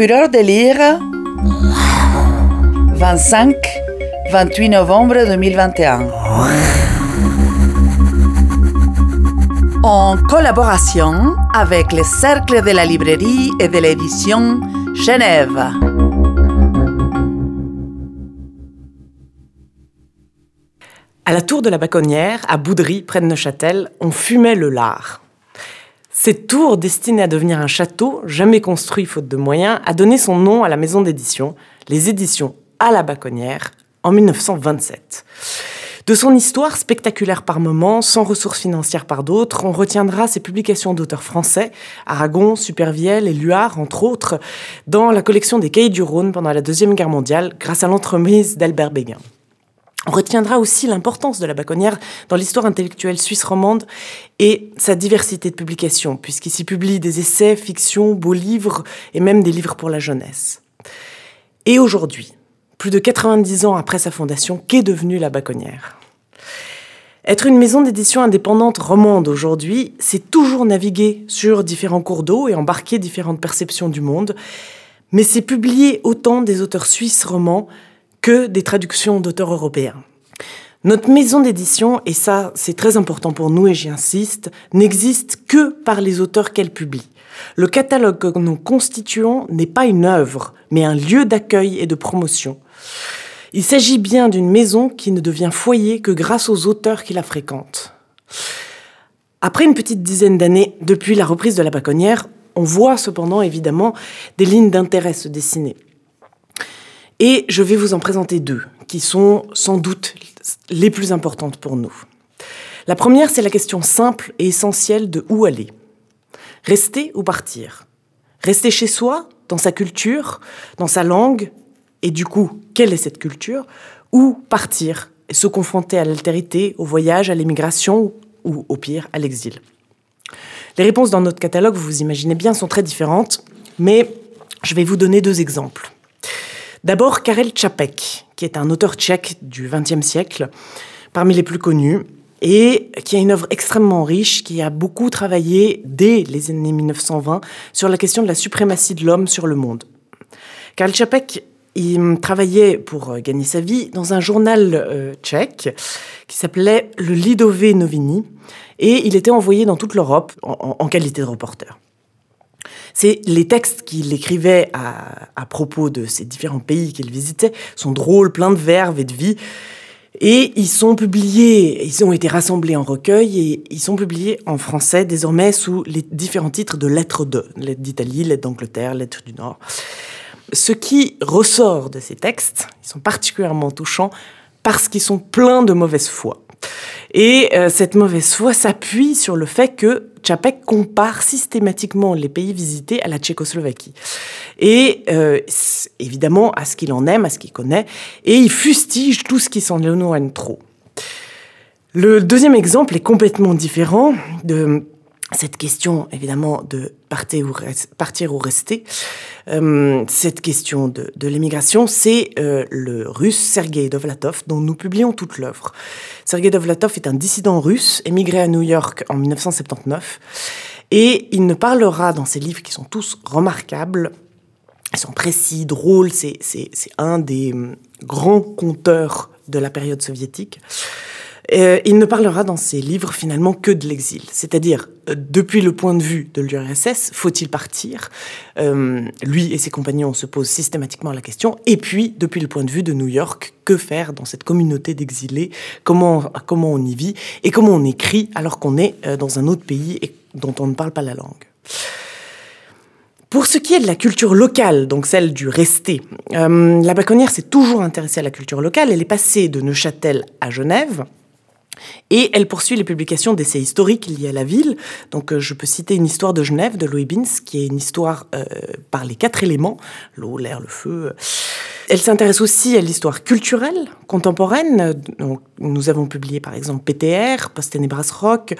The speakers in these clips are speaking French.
Fureur de lire 25-28 novembre 2021. En collaboration avec le Cercle de la librairie et de l'édition Genève. À la tour de la Baconnière, à Boudry, près de Neuchâtel, on fumait le lard. Cette tour, destinée à devenir un château, jamais construit faute de moyens, a donné son nom à la maison d'édition, les éditions à la Baconnière, en 1927. De son histoire spectaculaire par moments, sans ressources financières par d'autres, on retiendra ses publications d'auteurs français, Aragon, Supervielle et Luard, entre autres, dans la collection des Cahiers du Rhône pendant la Deuxième Guerre mondiale, grâce à l'entremise d'Albert Béguin. On retiendra aussi l'importance de la Baconnière dans l'histoire intellectuelle suisse romande et sa diversité de publications, puisqu'il s'y publie des essais, fictions, beaux livres et même des livres pour la jeunesse. Et aujourd'hui, plus de 90 ans après sa fondation, qu'est devenue la Baconnière Être une maison d'édition indépendante romande aujourd'hui, c'est toujours naviguer sur différents cours d'eau et embarquer différentes perceptions du monde, mais c'est publier autant des auteurs suisses romans que des traductions d'auteurs européens. Notre maison d'édition, et ça c'est très important pour nous et j'y insiste, n'existe que par les auteurs qu'elle publie. Le catalogue que nous constituons n'est pas une œuvre, mais un lieu d'accueil et de promotion. Il s'agit bien d'une maison qui ne devient foyer que grâce aux auteurs qui la fréquentent. Après une petite dizaine d'années depuis la reprise de la Baconnière, on voit cependant évidemment des lignes d'intérêt se dessiner. Et je vais vous en présenter deux, qui sont sans doute les plus importantes pour nous. La première, c'est la question simple et essentielle de où aller. Rester ou partir? Rester chez soi, dans sa culture, dans sa langue, et du coup, quelle est cette culture? Ou partir et se confronter à l'altérité, au voyage, à l'émigration, ou au pire, à l'exil? Les réponses dans notre catalogue, vous imaginez bien, sont très différentes, mais je vais vous donner deux exemples. D'abord, Karel Čapek, qui est un auteur tchèque du XXe siècle, parmi les plus connus, et qui a une œuvre extrêmement riche, qui a beaucoup travaillé dès les années 1920 sur la question de la suprématie de l'homme sur le monde. Karel Čapek il travaillait pour euh, gagner sa vie dans un journal euh, tchèque qui s'appelait le Lidové Noviny et il était envoyé dans toute l'Europe en qualité de reporter. C'est les textes qu'il écrivait à, propos de ces différents pays qu'il visitait sont drôles, pleins de verve et de vie. Et ils sont publiés, ils ont été rassemblés en recueil et ils sont publiés en français désormais sous les différents titres de lettres de, lettres d'Italie, lettres d'Angleterre, lettres du Nord. Ce qui ressort de ces textes, ils sont particulièrement touchants parce qu'ils sont pleins de mauvaise foi. Et euh, cette mauvaise foi s'appuie sur le fait que Čapek compare systématiquement les pays visités à la Tchécoslovaquie. Et euh, évidemment à ce qu'il en aime, à ce qu'il connaît, et il fustige tout ce qui s'en éloigne trop. Le deuxième exemple est complètement différent cette question, évidemment, de partir ou, rester, euh, cette question de, l'émigration, c'est euh, le russe Sergei Dovlatov, dont nous publions toute l'œuvre. Sergei Dovlatov est un dissident russe, émigré à New York en 1979, et il ne parlera dans ses livres qui sont tous remarquables, ils sont précis, drôles, c'est un des hum, grands conteurs de la période soviétique. Euh, il ne parlera dans ses livres finalement que de l'exil, c'est-à-dire euh, depuis le point de vue de l'URSS, faut-il partir? Euh, Lui et ses compagnons se posent systématiquement la question, et puis depuis le point de vue de New York, que faire dans cette communauté d'exilés? Comment, on y vit? Et comment on écrit alors qu'on est dans un autre pays et dont on ne parle pas la langue? Pour ce qui est de la culture locale, donc celle du rester, la Baconnière s'est toujours intéressée à la culture locale. Elle est passée de Neuchâtel à Genève, et elle poursuit les publications d'essais historiques liés à la ville. Donc, euh, je peux citer une histoire de Genève de Louis Bins, qui est une histoire euh, par les quatre éléments l'eau, l'air, le feu. Elle s'intéresse aussi à l'histoire culturelle contemporaine. Donc, nous avons publié par exemple PTR, Post Tenebras Rock,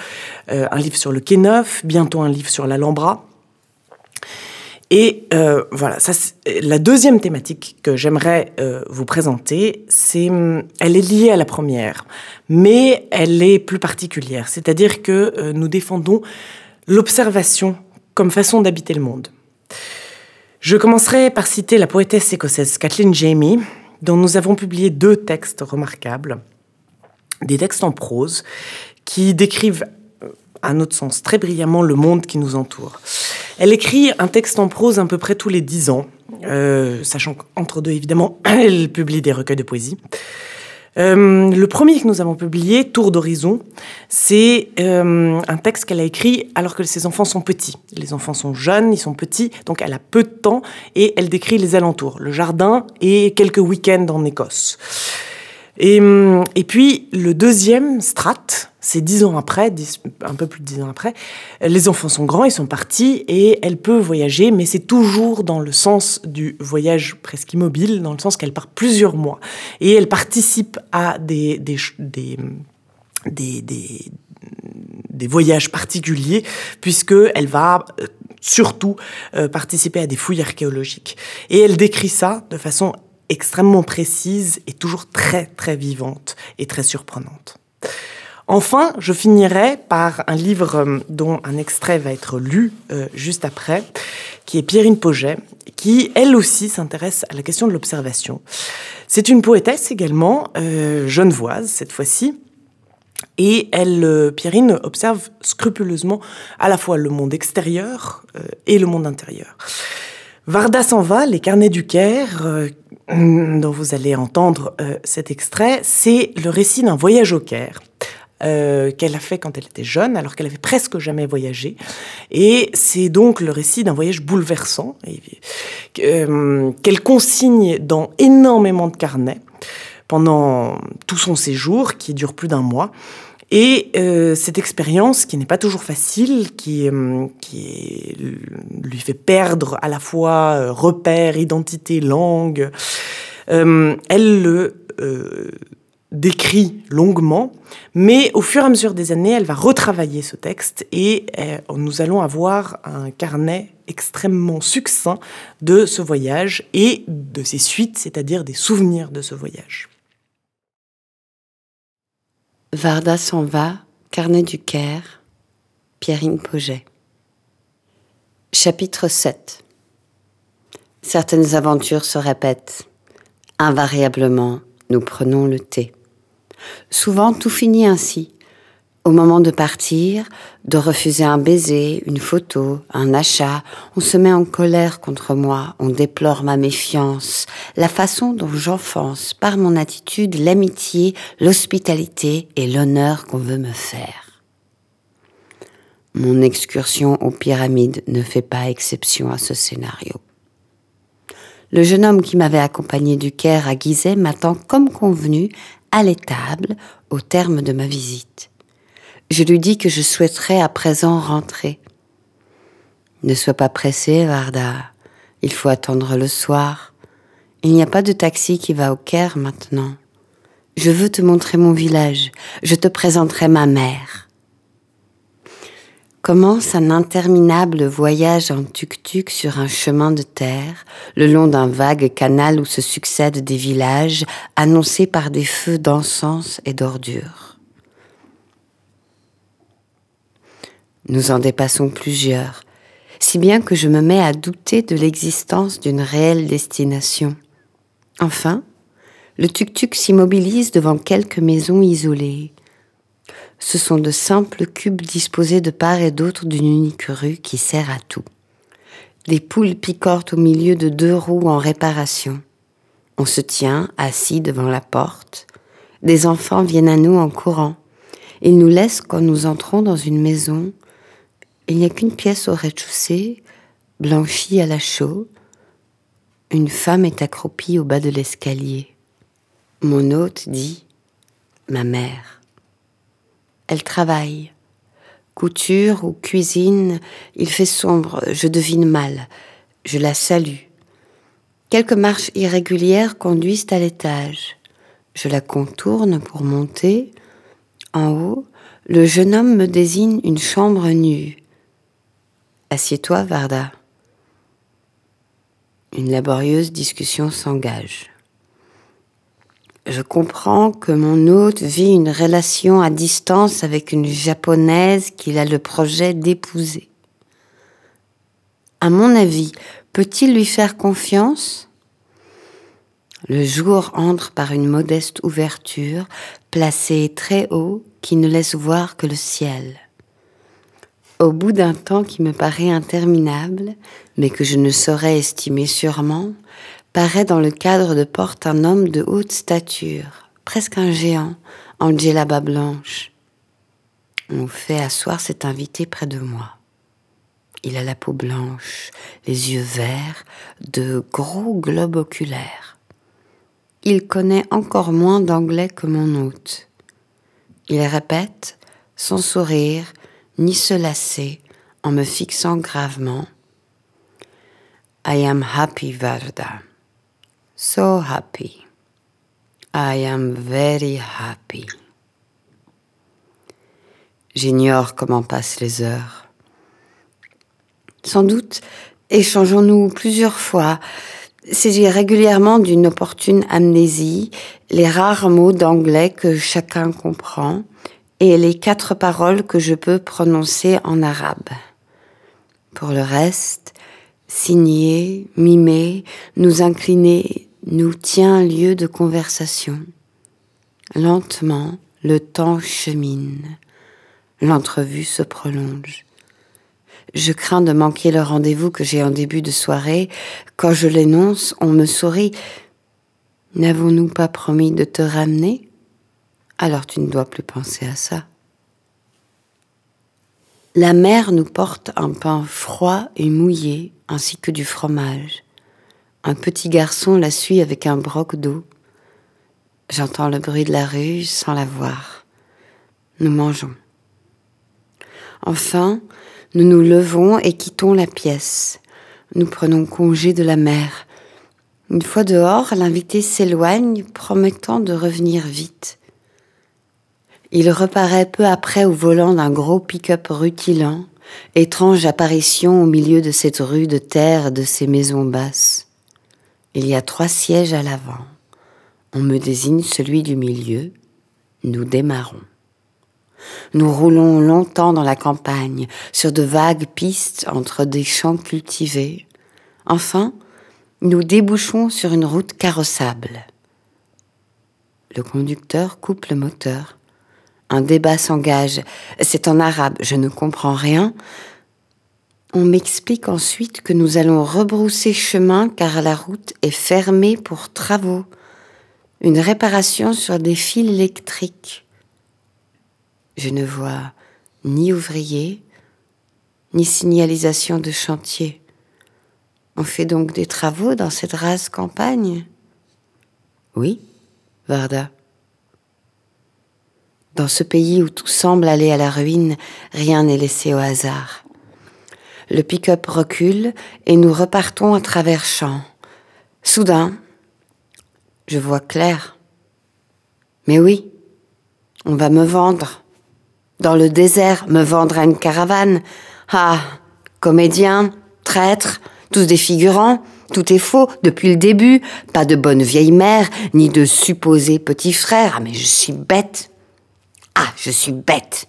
euh, un livre sur le Quai Neuf, bientôt un livre sur l'Alhambra. Et euh, voilà, la deuxième thématique que j'aimerais euh, vous présenter, c'est, elle est liée à la première, mais elle est plus particulière. C'est-à-dire que euh, nous défendons l'observation comme façon d'habiter le monde. Je commencerai par citer la poétesse écossaise Kathleen Jamie, dont nous avons publié deux textes remarquables, des textes en prose qui décrivent à notre sens très brillamment le monde qui nous entoure. Elle écrit un texte en prose à peu près tous les dix ans, euh, sachant qu'entre deux, évidemment, elle publie des recueils de poésie. Euh, le premier que nous avons publié, Tour d'horizon, c'est euh, un texte qu'elle a écrit alors que ses enfants sont petits. Les enfants sont jeunes, ils sont petits, donc elle a peu de temps et elle décrit les alentours, le jardin et quelques week-ends en Écosse. Et, et puis le deuxième, Strat, c'est dix ans après, un peu plus de dix ans après, les enfants sont grands, ils sont partis et elle peut voyager, mais c'est toujours dans le sens du voyage presque immobile, dans le sens qu'elle part plusieurs mois. Et elle participe à des, des, des, des, des voyages particuliers, puisqu'elle va euh, surtout euh, participer à des fouilles archéologiques. Et elle décrit ça de façon extrêmement précise et toujours très très vivante et très surprenante. Enfin, je finirai par un livre euh, dont un extrait va être lu euh, juste après, qui est Pierrine Poget, qui elle aussi s'intéresse à la question de l'observation. C'est une poétesse également, euh, genevoise cette fois-ci, et elle, Pierrine observe scrupuleusement à la fois le monde extérieur et le monde intérieur. Varda s'en va, les carnets du Caire, dont vous allez entendre cet extrait, c'est le récit d'un voyage au Caire euh, qu'elle a fait quand elle était jeune, alors qu'elle avait presque jamais voyagé. Et c'est donc le récit d'un voyage bouleversant euh, qu'elle consigne dans énormément de carnets pendant tout son séjour, qui dure plus d'un mois. Et euh, cette expérience, qui n'est pas toujours facile, qui, qui lui fait perdre à la fois repères, identité, langue, elle le décrit longuement, mais au fur et à mesure des années, elle va retravailler ce texte et euh, nous allons avoir un carnet extrêmement succinct de ce voyage et de ses suites, c'est-à-dire des souvenirs de ce voyage. Varda s'en va, carnet du Caire, Pierrine Poget. Chapitre 7 Certaines aventures se répètent. Invariablement, nous prenons le thé. Souvent, tout finit ainsi. Au moment de partir, de refuser un baiser, une photo, un achat, on se met en colère contre moi, on déplore ma méfiance, la façon dont j'enfonce par mon attitude l'amitié, l'hospitalité et l'honneur qu'on veut me faire. Mon excursion aux pyramides ne fait pas exception à ce scénario. Le jeune homme qui m'avait accompagné du Caire à Gizeh m'attend comme convenu à l'étable au terme de ma visite. Je lui dis que je souhaiterais à présent rentrer. Ne sois pas pressé, Varda. Il faut attendre le soir. Il n'y a pas de taxi qui va au Caire maintenant. Je veux te montrer mon village. Je te présenterai ma mère commence un interminable voyage en tuk-tuk sur un chemin de terre, le long d'un vague canal où se succèdent des villages annoncés par des feux d'encens et d'ordures. Nous en dépassons plusieurs, si bien que je me mets à douter de l'existence d'une réelle destination. Enfin, le tuk-tuk s'immobilise devant quelques maisons isolées, ce sont de simples cubes disposés de part et d'autre d'une unique rue qui sert à tout. Les poules picorent au milieu de deux roues en réparation. On se tient assis devant la porte. Des enfants viennent à nous en courant. Ils nous laissent quand nous entrons dans une maison. Il n'y a qu'une pièce au rez-de-chaussée, blanchie à la chaux. Une femme est accroupie au bas de l'escalier. Mon hôte dit Ma mère. Elle travaille. Couture ou cuisine, il fait sombre, je devine mal. Je la salue. Quelques marches irrégulières conduisent à l'étage. Je la contourne pour monter. En haut, le jeune homme me désigne une chambre nue. Assieds-toi, Varda. Une laborieuse discussion s'engage je comprends que mon hôte vit une relation à distance avec une japonaise qu'il a le projet d'épouser. À mon avis, peut-il lui faire confiance? Le jour entre par une modeste ouverture, placée très haut, qui ne laisse voir que le ciel. Au bout d'un temps qui me paraît interminable, mais que je ne saurais estimer sûrement, paraît dans le cadre de porte un homme de haute stature, presque un géant, en djellaba blanche. On fait asseoir cet invité près de moi. Il a la peau blanche, les yeux verts, de gros globes oculaires. Il connaît encore moins d'anglais que mon hôte. Il répète, sans sourire, ni se lasser, en me fixant gravement. I am happy, Varda. So happy. I am very happy. J'ignore comment passent les heures. Sans doute échangeons-nous plusieurs fois, saisis régulièrement d'une opportune amnésie, les rares mots d'anglais que chacun comprend et les quatre paroles que je peux prononcer en arabe. Pour le reste, signer, mimer, nous incliner, nous tient lieu de conversation. Lentement, le temps chemine. L'entrevue se prolonge. Je crains de manquer le rendez-vous que j'ai en début de soirée. Quand je l'énonce, on me sourit. N'avons-nous pas promis de te ramener? Alors tu ne dois plus penser à ça. La mère nous porte un pain froid et mouillé, ainsi que du fromage. Un petit garçon la suit avec un broc d'eau. J'entends le bruit de la rue sans la voir. Nous mangeons. Enfin, nous nous levons et quittons la pièce. Nous prenons congé de la mère. Une fois dehors, l'invité s'éloigne, promettant de revenir vite. Il reparaît peu après au volant d'un gros pick-up rutilant, étrange apparition au milieu de cette rue de terre de ces maisons basses. Il y a trois sièges à l'avant. On me désigne celui du milieu. Nous démarrons. Nous roulons longtemps dans la campagne, sur de vagues pistes entre des champs cultivés. Enfin, nous débouchons sur une route carrossable. Le conducteur coupe le moteur. Un débat s'engage. C'est en arabe, je ne comprends rien. On m'explique ensuite que nous allons rebrousser chemin car la route est fermée pour travaux. Une réparation sur des fils électriques. Je ne vois ni ouvrier, ni signalisation de chantier. On fait donc des travaux dans cette rase campagne? Oui, Varda. Dans ce pays où tout semble aller à la ruine, rien n'est laissé au hasard. Le pick-up recule et nous repartons à travers champs. Soudain, je vois clair. Mais oui, on va me vendre dans le désert, me vendre à une caravane. Ah, comédiens, traîtres, tous des figurants, tout est faux depuis le début, pas de bonne vieille mère, ni de supposé petit frère. Ah, mais je suis bête. Ah, je suis bête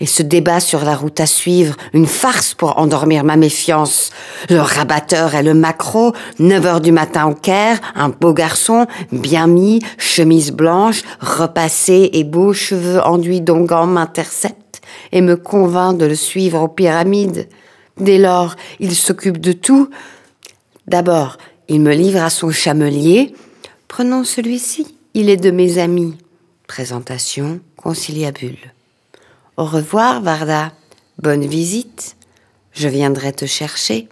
et ce débat sur la route à suivre, une farce pour endormir ma méfiance. Le rabatteur et le macro, 9 heures du matin au Caire, un beau garçon, bien mis, chemise blanche, repassé et beaux cheveux enduits d'onguents m'intercepte et me convainc de le suivre aux pyramides. Dès lors, il s'occupe de tout. D'abord, il me livre à son chamelier. Prenons celui-ci, il est de mes amis. Présentation conciliabule. Au revoir, Varda. Bonne visite. Je viendrai te chercher.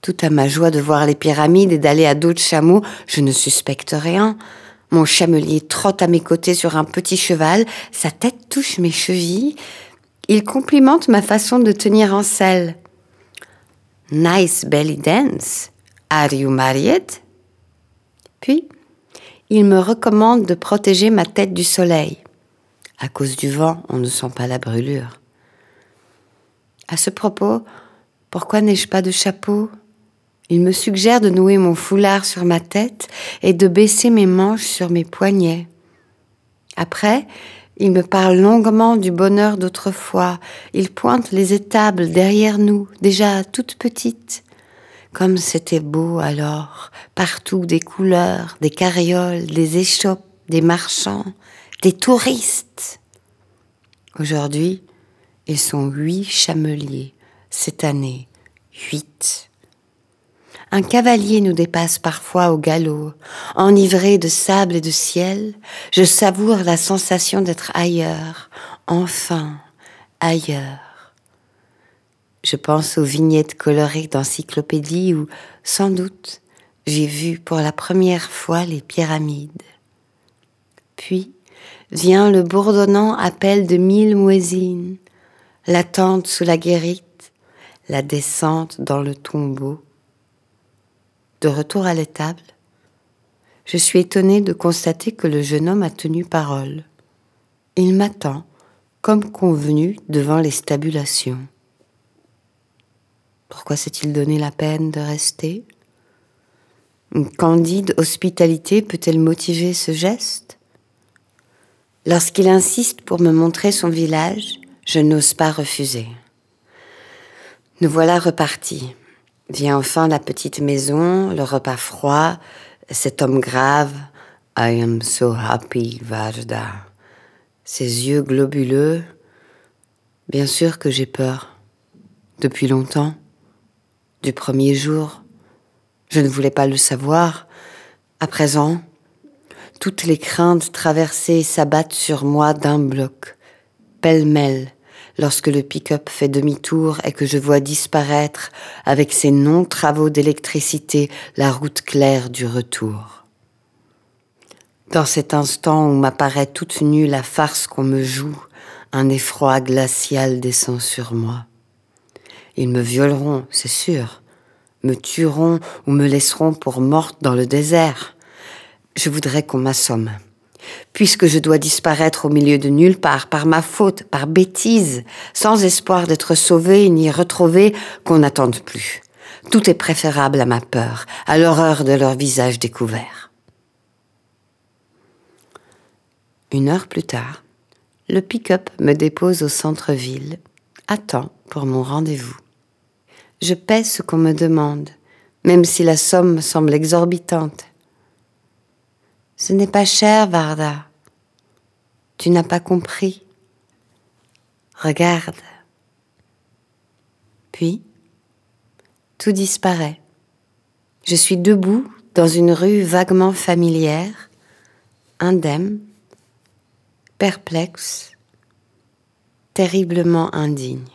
Tout à ma joie de voir les pyramides et d'aller à d'autres chameaux, je ne suspecte rien. Mon chamelier trotte à mes côtés sur un petit cheval, sa tête touche mes chevilles. Il complimente ma façon de tenir en selle. Nice belly dance. Are you married? Puis, il me recommande de protéger ma tête du soleil. À cause du vent, on ne sent pas la brûlure. À ce propos, pourquoi n'ai-je pas de chapeau? Il me suggère de nouer mon foulard sur ma tête et de baisser mes manches sur mes poignets. Après, Il me parle longuement du bonheur d'autrefois. Il pointe les étables derrière nous, déjà toutes petites. Comme c'était beau alors, partout des couleurs, des carrioles, des échoppes, des marchands, des touristes. Aujourd'hui, ils sont huit chameliers, cette année, huit. Un cavalier nous dépasse parfois au galop. Enivré de sable et de ciel, je savoure la sensation d'être ailleurs, enfin ailleurs. Je pense aux vignettes colorées d'encyclopédie où, sans doute, j'ai vu pour la première fois les pyramides. Puis vient le bourdonnant appel de mille muezzines, l'attente sous la guérite, la descente dans le tombeau de retour à l'étable, je suis étonnée de constater que le jeune homme a tenu parole. Il m'attend, comme convenu, devant les stabulations. Pourquoi s'est-il donné la peine de rester? Une candide hospitalité peut-elle motiver ce geste? Lorsqu'il insiste pour me montrer son village, je n'ose pas refuser. Nous voilà repartis. Vient enfin la petite maison, le repas froid, cet homme grave. I am so happy, Varda. Ses yeux globuleux. Bien sûr que j'ai peur. Depuis longtemps. Du premier jour. Je ne voulais pas le savoir. À présent, toutes les craintes traversées s'abattent sur moi d'un bloc, pêle-mêle, lorsque le pick-up fait demi-tour et que je vois disparaître avec ses non-travaux d'électricité la route claire du retour. Dans cet instant où m'apparaît toute nue la farce qu'on me joue, un effroi glacial descend sur moi. Ils me violeront, c'est sûr, me tueront ou me laisseront pour morte dans le désert. Je voudrais qu'on m'assomme puisque je dois disparaître au milieu de nulle part, par ma faute, par bêtise, sans espoir d'être sauvé ni retrouvé, qu'on n'attende plus. Tout est préférable à ma peur, à l'horreur de leur visage découvert. Une heure plus tard, le pick-up me dépose au centre-ville, à temps pour mon rendez-vous. Je paie ce qu'on me demande, même si la somme semble exorbitante. Ce n'est pas cher, Varda. Tu n'as pas compris. Regarde. Puis, tout disparaît. Je suis debout dans une rue vaguement familière, indemne, perplexe, terriblement indigne.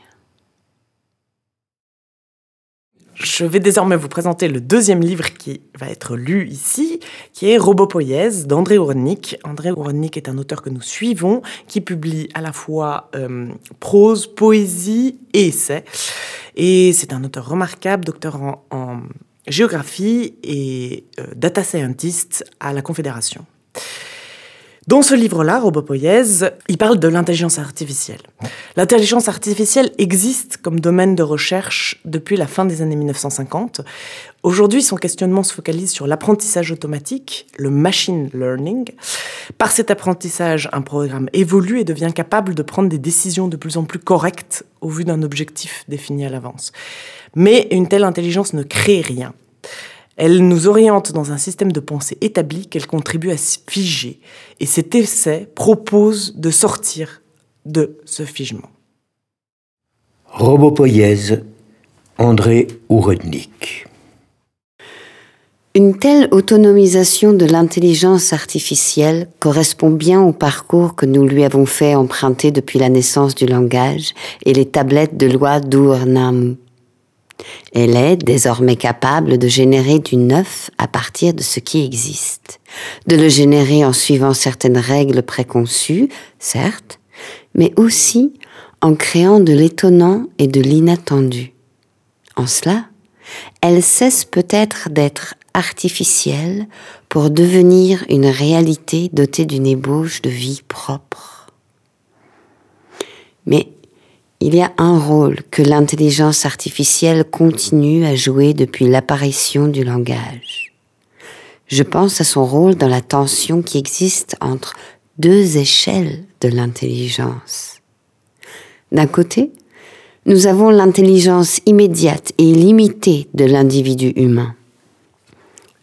Je vais désormais vous présenter le deuxième livre qui va être lu ici, qui est Robopoïèse d'André Ourennik. André Ourennik est un auteur que nous suivons, qui publie à la fois euh, prose, poésie et essai. Et c'est un auteur remarquable, docteur en, géographie et euh, data scientist à la Confédération. Dans ce livre-là, Robopoïèse, il parle de l'intelligence artificielle. L'intelligence artificielle existe comme domaine de recherche depuis la fin des années 1950. Aujourd'hui, son questionnement se focalise sur l'apprentissage automatique, le machine learning. Par cet apprentissage, un programme évolue et devient capable de prendre des décisions de plus en plus correctes au vu d'un objectif défini à l'avance. Mais une telle intelligence ne crée rien. Elle nous oriente dans un système de pensée établi qu'elle contribue à se figer. Et cet essai propose de sortir de ce figement. Robopoïèse, André Ourednik. Une telle autonomisation de l'intelligence artificielle correspond bien au parcours que nous lui avons fait emprunter depuis la naissance du langage et les tablettes de loi d'Ournamu. Elle est désormais capable de générer du neuf à partir de ce qui existe, de le générer en suivant certaines règles préconçues, certes, mais aussi en créant de l'étonnant et de l'inattendu. En cela, elle cesse peut-être d'être artificielle pour devenir une réalité dotée d'une ébauche de vie propre. Mais il y a un rôle que l'intelligence artificielle continue à jouer depuis l'apparition du langage. Je pense à son rôle dans la tension qui existe entre deux échelles de l'intelligence. D'un côté, nous avons l'intelligence immédiate et limitée de l'individu humain.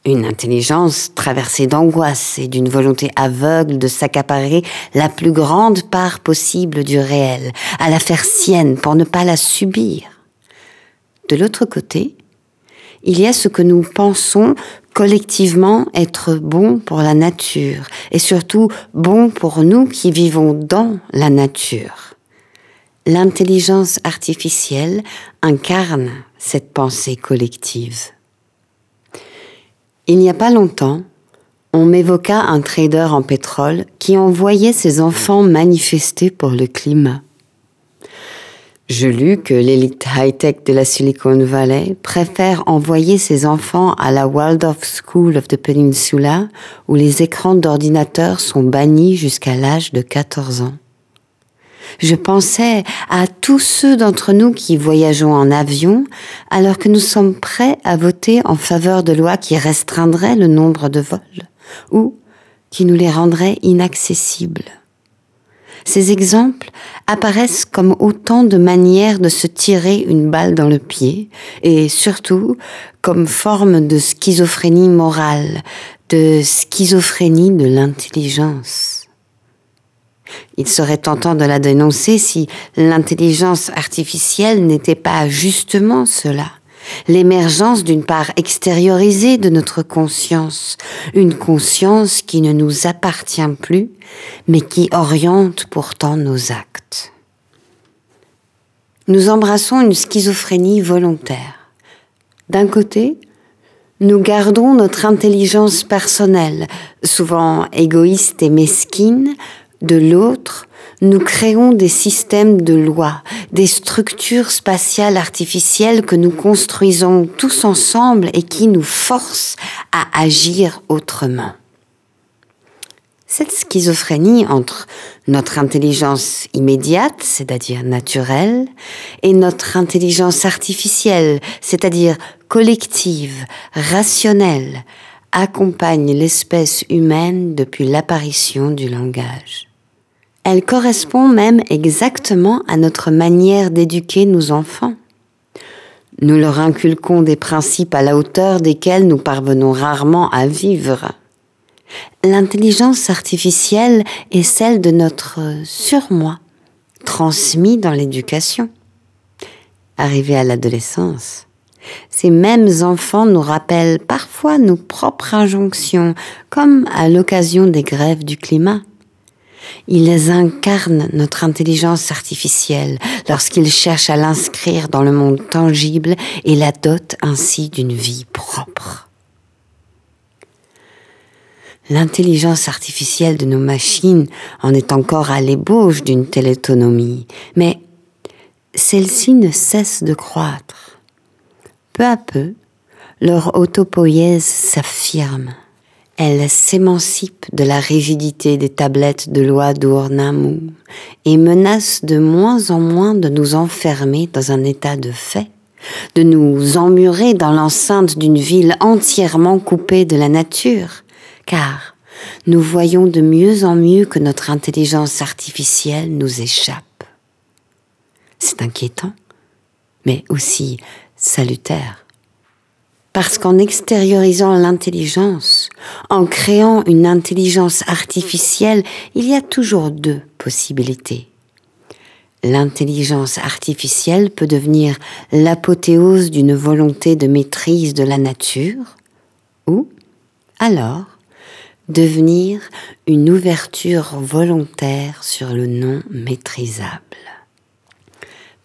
Une intelligence traversée d'angoisse et d'une volonté aveugle de s'accaparer la plus grande part possible du réel, à la faire sienne pour ne pas la subir. De l'autre côté, il y a ce que nous pensons collectivement être bon pour la nature et surtout bon pour nous qui vivons dans la nature. L'intelligence artificielle incarne cette pensée collective. Il n'y a pas longtemps, on m'évoqua un trader en pétrole qui envoyait ses enfants manifester pour le climat. Je lus que l'élite high-tech de la Silicon Valley préfère envoyer ses enfants à la Waldorf School of the Peninsula où les écrans d'ordinateur sont bannis jusqu'à l'âge de 14 ans. Je pensais à tous ceux d'entre nous qui voyageons en avion alors que nous sommes prêts à voter en faveur de lois qui restreindraient le nombre de vols ou qui nous les rendraient inaccessibles. Ces exemples apparaissent comme autant de manières de se tirer une balle dans le pied et surtout comme forme de schizophrénie morale, de schizophrénie de l'intelligence. Il serait tentant de la dénoncer si l'intelligence artificielle n'était pas justement cela, l'émergence d'une part extériorisée de notre conscience, une conscience qui ne nous appartient plus, mais qui oriente pourtant nos actes. Nous embrassons une schizophrénie volontaire. D'un côté, nous gardons notre intelligence personnelle, souvent égoïste et mesquine, de l'autre, nous créons des systèmes de lois, des structures spatiales artificielles que nous construisons tous ensemble et qui nous forcent à agir autrement. Cette schizophrénie entre notre intelligence immédiate, c'est-à-dire naturelle, et notre intelligence artificielle, c'est-à-dire collective, rationnelle, accompagne l'espèce humaine depuis l'apparition du langage. Elle correspond même exactement à notre manière d'éduquer nos enfants. Nous leur inculquons des principes à la hauteur desquels nous parvenons rarement à vivre. L'intelligence artificielle est celle de notre surmoi, transmis dans l'éducation. Arrivé à l'adolescence, ces mêmes enfants nous rappellent parfois nos propres injonctions, comme à l'occasion des grèves du climat. Ils incarnent notre intelligence artificielle lorsqu'ils cherchent à l'inscrire dans le monde tangible et la dotent ainsi d'une vie propre. L'intelligence artificielle de nos machines en est encore à l'ébauche d'une telle autonomie, mais celle-ci ne cesse de croître. Peu à peu, leur autopoïèse s'affirme. Elle s'émancipe de la rigidité des tablettes de loi d'Ournamu et menace de moins en moins de nous enfermer dans un état de fait, de nous emmurer dans l'enceinte d'une ville entièrement coupée de la nature, car nous voyons de mieux en mieux que notre intelligence artificielle nous échappe. C'est inquiétant, mais aussi salutaire parce qu'en extériorisant l'intelligence, en créant une intelligence artificielle, il y a toujours deux possibilités. L'intelligence artificielle peut devenir l'apothéose d'une volonté de maîtrise de la nature, ou alors devenir une ouverture volontaire sur le non maîtrisable.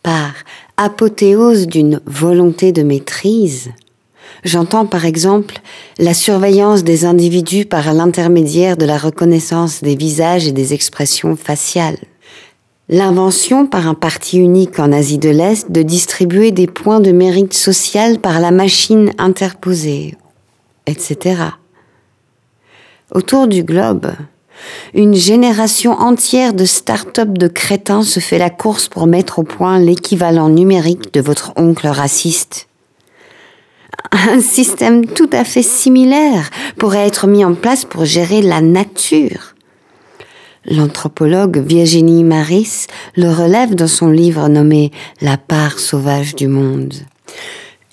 Par apothéose d'une volonté de maîtrise, J'entends par exemple la surveillance des individus par l'intermédiaire de la reconnaissance des visages et des expressions faciales. L'invention par un parti unique en Asie de l'Est de distribuer des points de mérite social par la machine interposée, etc. Autour du globe, une génération entière de start-up de crétins se fait la course pour mettre au point l'équivalent numérique de votre oncle raciste un système tout à fait similaire pourrait être mis en place pour gérer la nature. L'anthropologue Virginie Maris le relève dans son livre nommé La part sauvage du monde.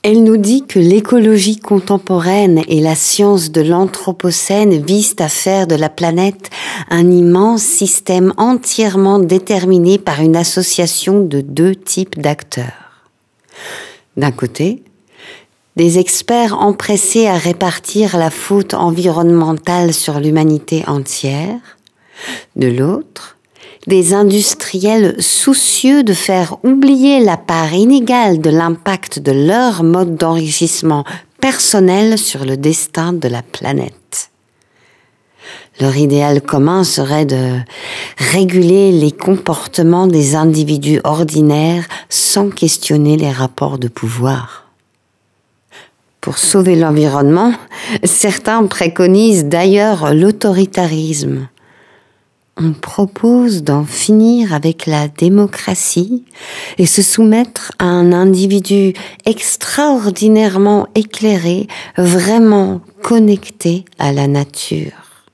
Elle nous dit que l'écologie contemporaine et la science de l'Anthropocène visent à faire de la planète un immense système entièrement déterminé par une association de deux types d'acteurs. D'un côté, des experts empressés à répartir la faute environnementale sur l'humanité entière, de l'autre, des industriels soucieux de faire oublier la part inégale de l'impact de leur mode d'enrichissement personnel sur le destin de la planète. Leur idéal commun serait de réguler les comportements des individus ordinaires sans questionner les rapports de pouvoir. Pour sauver l'environnement, certains préconisent d'ailleurs l'autoritarisme on propose d'en finir avec la démocratie et se soumettre à un individu extraordinairement éclairé, vraiment connecté à la nature.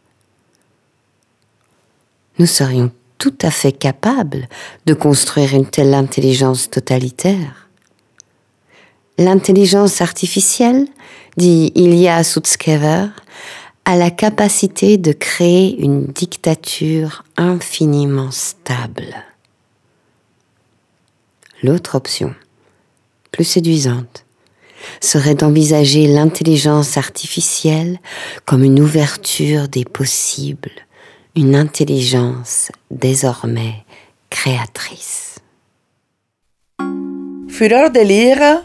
Nous serions tout à fait capables de construire une telle intelligence totalitaire. L'intelligence artificielle, dit Ilya Sutskever, a la capacité de créer une dictature infiniment stable. L'autre option, plus séduisante, serait d'envisager l'intelligence artificielle comme une ouverture des possibles, une intelligence désormais créatrice. Fureur de lire